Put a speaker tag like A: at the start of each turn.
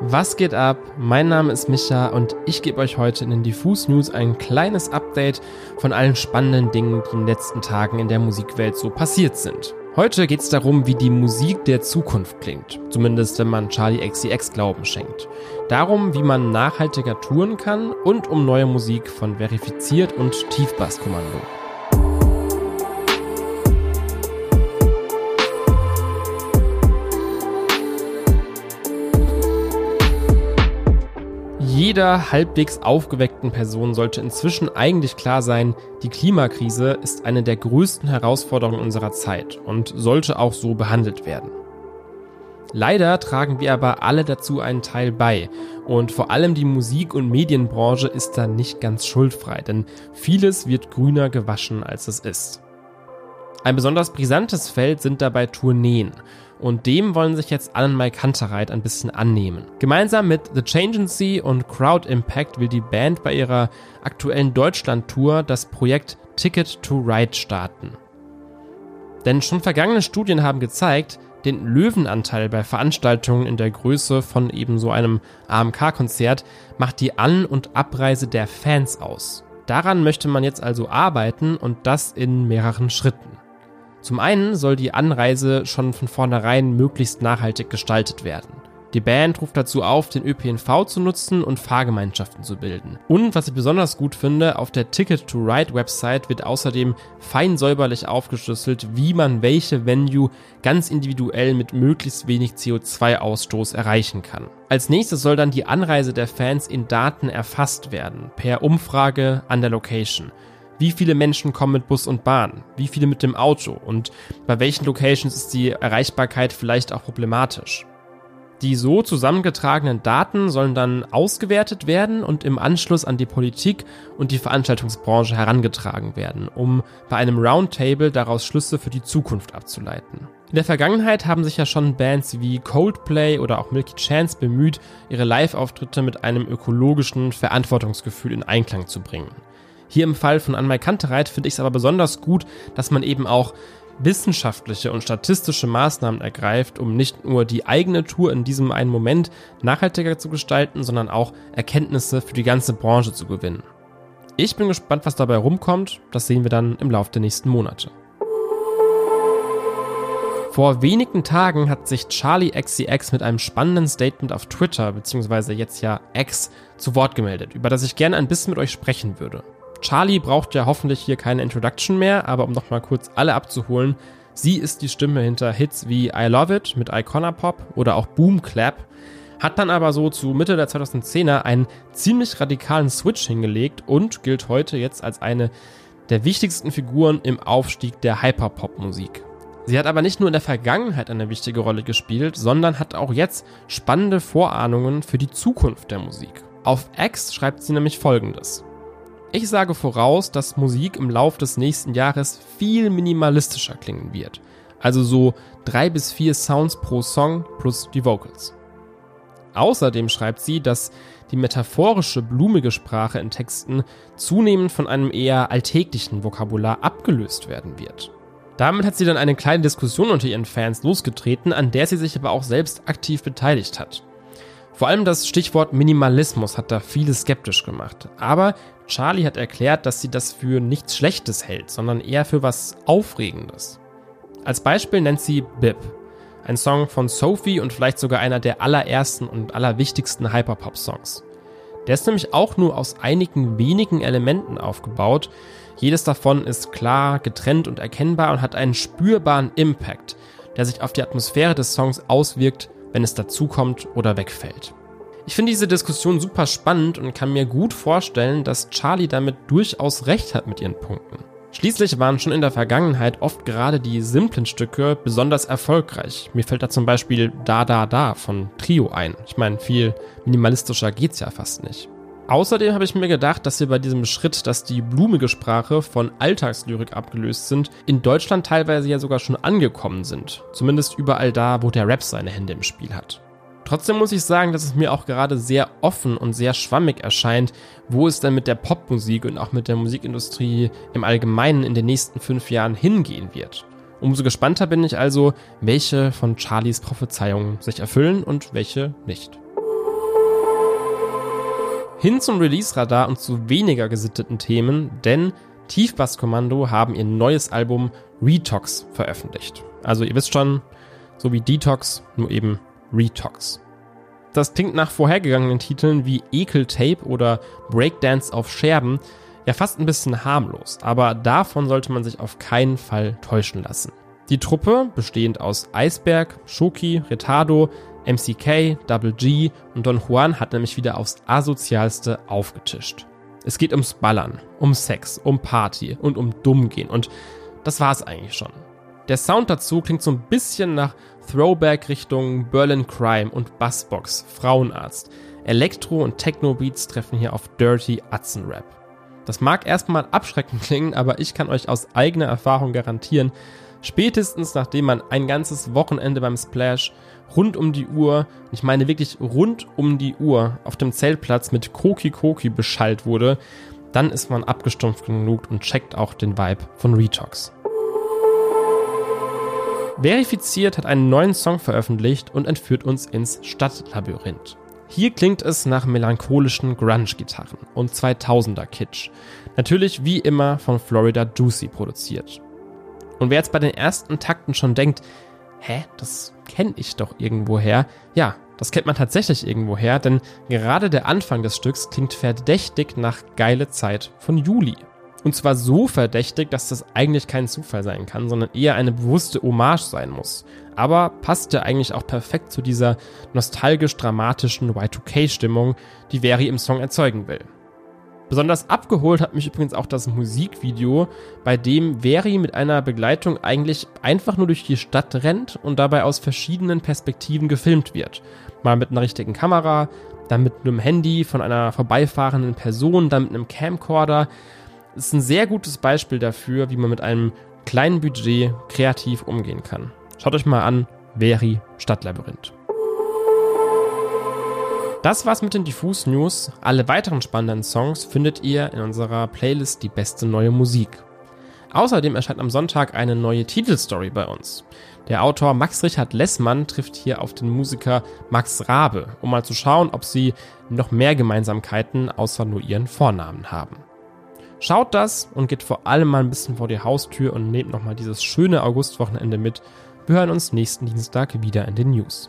A: Was geht ab? Mein Name ist Micha und ich gebe euch heute in den Diffus News ein kleines Update von allen spannenden Dingen, die in den letzten Tagen in der Musikwelt so passiert sind. Heute geht es darum, wie die Musik der Zukunft klingt, zumindest wenn man Charlie XCX Glauben schenkt. Darum, wie man nachhaltiger touren kann und um neue Musik von Verifiziert und Tiefbasskommando. Jeder halbwegs aufgeweckten Person sollte inzwischen eigentlich klar sein, die Klimakrise ist eine der größten Herausforderungen unserer Zeit und sollte auch so behandelt werden. Leider tragen wir aber alle dazu einen Teil bei und vor allem die Musik- und Medienbranche ist da nicht ganz schuldfrei, denn vieles wird grüner gewaschen als es ist. Ein besonders brisantes Feld sind dabei Tourneen und dem wollen sich jetzt Alan Mike Hunterreit ein bisschen annehmen. Gemeinsam mit The Changency und Crowd Impact will die Band bei ihrer aktuellen Deutschland-Tour das Projekt Ticket to Ride starten. Denn schon vergangene Studien haben gezeigt, den Löwenanteil bei Veranstaltungen in der Größe von eben so einem AMK-Konzert macht die An- und Abreise der Fans aus. Daran möchte man jetzt also arbeiten und das in mehreren Schritten. Zum einen soll die Anreise schon von vornherein möglichst nachhaltig gestaltet werden. Die Band ruft dazu auf, den ÖPNV zu nutzen und Fahrgemeinschaften zu bilden. Und was ich besonders gut finde, auf der Ticket to Ride Website wird außerdem fein säuberlich aufgeschlüsselt, wie man welche Venue ganz individuell mit möglichst wenig CO2-Ausstoß erreichen kann. Als nächstes soll dann die Anreise der Fans in Daten erfasst werden, per Umfrage an der Location. Wie viele Menschen kommen mit Bus und Bahn? Wie viele mit dem Auto? Und bei welchen Locations ist die Erreichbarkeit vielleicht auch problematisch? Die so zusammengetragenen Daten sollen dann ausgewertet werden und im Anschluss an die Politik und die Veranstaltungsbranche herangetragen werden, um bei einem Roundtable daraus Schlüsse für die Zukunft abzuleiten. In der Vergangenheit haben sich ja schon Bands wie Coldplay oder auch Milky Chance bemüht, ihre Live-Auftritte mit einem ökologischen Verantwortungsgefühl in Einklang zu bringen. Hier im Fall von Anmai finde ich es aber besonders gut, dass man eben auch wissenschaftliche und statistische Maßnahmen ergreift, um nicht nur die eigene Tour in diesem einen Moment nachhaltiger zu gestalten, sondern auch Erkenntnisse für die ganze Branche zu gewinnen. Ich bin gespannt, was dabei rumkommt. Das sehen wir dann im Laufe der nächsten Monate. Vor wenigen Tagen hat sich Charlie XCX mit einem spannenden Statement auf Twitter, beziehungsweise jetzt ja X, zu Wort gemeldet, über das ich gerne ein bisschen mit euch sprechen würde. Charlie braucht ja hoffentlich hier keine Introduction mehr, aber um nochmal kurz alle abzuholen, sie ist die Stimme hinter Hits wie I Love It mit Icona Pop oder auch Boom Clap, hat dann aber so zu Mitte der 2010er einen ziemlich radikalen Switch hingelegt und gilt heute jetzt als eine der wichtigsten Figuren im Aufstieg der Hyperpop-Musik. Sie hat aber nicht nur in der Vergangenheit eine wichtige Rolle gespielt, sondern hat auch jetzt spannende Vorahnungen für die Zukunft der Musik. Auf X schreibt sie nämlich folgendes. Ich sage voraus, dass Musik im Lauf des nächsten Jahres viel minimalistischer klingen wird. Also so drei bis vier Sounds pro Song plus die Vocals. Außerdem schreibt sie, dass die metaphorische, blumige Sprache in Texten zunehmend von einem eher alltäglichen Vokabular abgelöst werden wird. Damit hat sie dann eine kleine Diskussion unter ihren Fans losgetreten, an der sie sich aber auch selbst aktiv beteiligt hat. Vor allem das Stichwort Minimalismus hat da viele skeptisch gemacht. Aber Charlie hat erklärt, dass sie das für nichts Schlechtes hält, sondern eher für was Aufregendes. Als Beispiel nennt sie Bib, ein Song von Sophie und vielleicht sogar einer der allerersten und allerwichtigsten Hyperpop-Songs. Der ist nämlich auch nur aus einigen wenigen Elementen aufgebaut. Jedes davon ist klar, getrennt und erkennbar und hat einen spürbaren Impact, der sich auf die Atmosphäre des Songs auswirkt wenn es dazukommt oder wegfällt. Ich finde diese Diskussion super spannend und kann mir gut vorstellen, dass Charlie damit durchaus recht hat mit ihren Punkten. Schließlich waren schon in der Vergangenheit oft gerade die simplen Stücke besonders erfolgreich. Mir fällt da zum Beispiel Da Da Da von Trio ein. Ich meine, viel minimalistischer geht's ja fast nicht. Außerdem habe ich mir gedacht, dass wir bei diesem Schritt, dass die blumige Sprache von Alltagslyrik abgelöst sind, in Deutschland teilweise ja sogar schon angekommen sind. Zumindest überall da, wo der Rap seine Hände im Spiel hat. Trotzdem muss ich sagen, dass es mir auch gerade sehr offen und sehr schwammig erscheint, wo es denn mit der Popmusik und auch mit der Musikindustrie im Allgemeinen in den nächsten fünf Jahren hingehen wird. Umso gespannter bin ich also, welche von Charlies Prophezeiungen sich erfüllen und welche nicht. Hin zum Release-Radar und zu weniger gesitteten Themen, denn Tiefbasskommando haben ihr neues Album Retox veröffentlicht. Also ihr wisst schon, so wie Detox, nur eben Retox. Das klingt nach vorhergegangenen Titeln wie Ekel Tape oder Breakdance auf Scherben ja fast ein bisschen harmlos, aber davon sollte man sich auf keinen Fall täuschen lassen. Die Truppe, bestehend aus Eisberg, Shoki, Retardo, MCK, Double G und Don Juan, hat nämlich wieder aufs asozialste aufgetischt. Es geht ums Ballern, um Sex, um Party und um Dummgehen und das war's eigentlich schon. Der Sound dazu klingt so ein bisschen nach Throwback Richtung Berlin Crime und Bassbox, Frauenarzt. Elektro- und Techno-Beats treffen hier auf Dirty Atzen-Rap. Das mag erstmal abschreckend klingen, aber ich kann euch aus eigener Erfahrung garantieren, spätestens nachdem man ein ganzes Wochenende beim Splash rund um die Uhr, ich meine wirklich rund um die Uhr, auf dem Zeltplatz mit Koki Koki beschallt wurde, dann ist man abgestumpft genug und checkt auch den Vibe von Retox. Verifiziert hat einen neuen Song veröffentlicht und entführt uns ins Stadtlabyrinth. Hier klingt es nach melancholischen Grunge-Gitarren und 2000er Kitsch. Natürlich wie immer von Florida Juicy produziert. Und wer jetzt bei den ersten Takten schon denkt, hä, das kenne ich doch irgendwoher, ja, das kennt man tatsächlich irgendwoher, denn gerade der Anfang des Stücks klingt verdächtig nach geile Zeit von Juli. Und zwar so verdächtig, dass das eigentlich kein Zufall sein kann, sondern eher eine bewusste Hommage sein muss. Aber passt ja eigentlich auch perfekt zu dieser nostalgisch-dramatischen Y2K-Stimmung, die Veri im Song erzeugen will. Besonders abgeholt hat mich übrigens auch das Musikvideo, bei dem Veri mit einer Begleitung eigentlich einfach nur durch die Stadt rennt und dabei aus verschiedenen Perspektiven gefilmt wird. Mal mit einer richtigen Kamera, dann mit einem Handy von einer vorbeifahrenden Person, dann mit einem Camcorder ist ein sehr gutes Beispiel dafür, wie man mit einem kleinen Budget kreativ umgehen kann. Schaut euch mal an, Veri Stadtlabyrinth. Das war's mit den Diffus News. Alle weiteren spannenden Songs findet ihr in unserer Playlist Die beste neue Musik. Außerdem erscheint am Sonntag eine neue Titelstory bei uns. Der Autor Max Richard Lessmann trifft hier auf den Musiker Max Rabe, um mal zu schauen, ob sie noch mehr Gemeinsamkeiten außer nur ihren Vornamen haben. Schaut das und geht vor allem mal ein bisschen vor die Haustür und nehmt nochmal dieses schöne Augustwochenende mit. Wir hören uns nächsten Dienstag wieder in den News.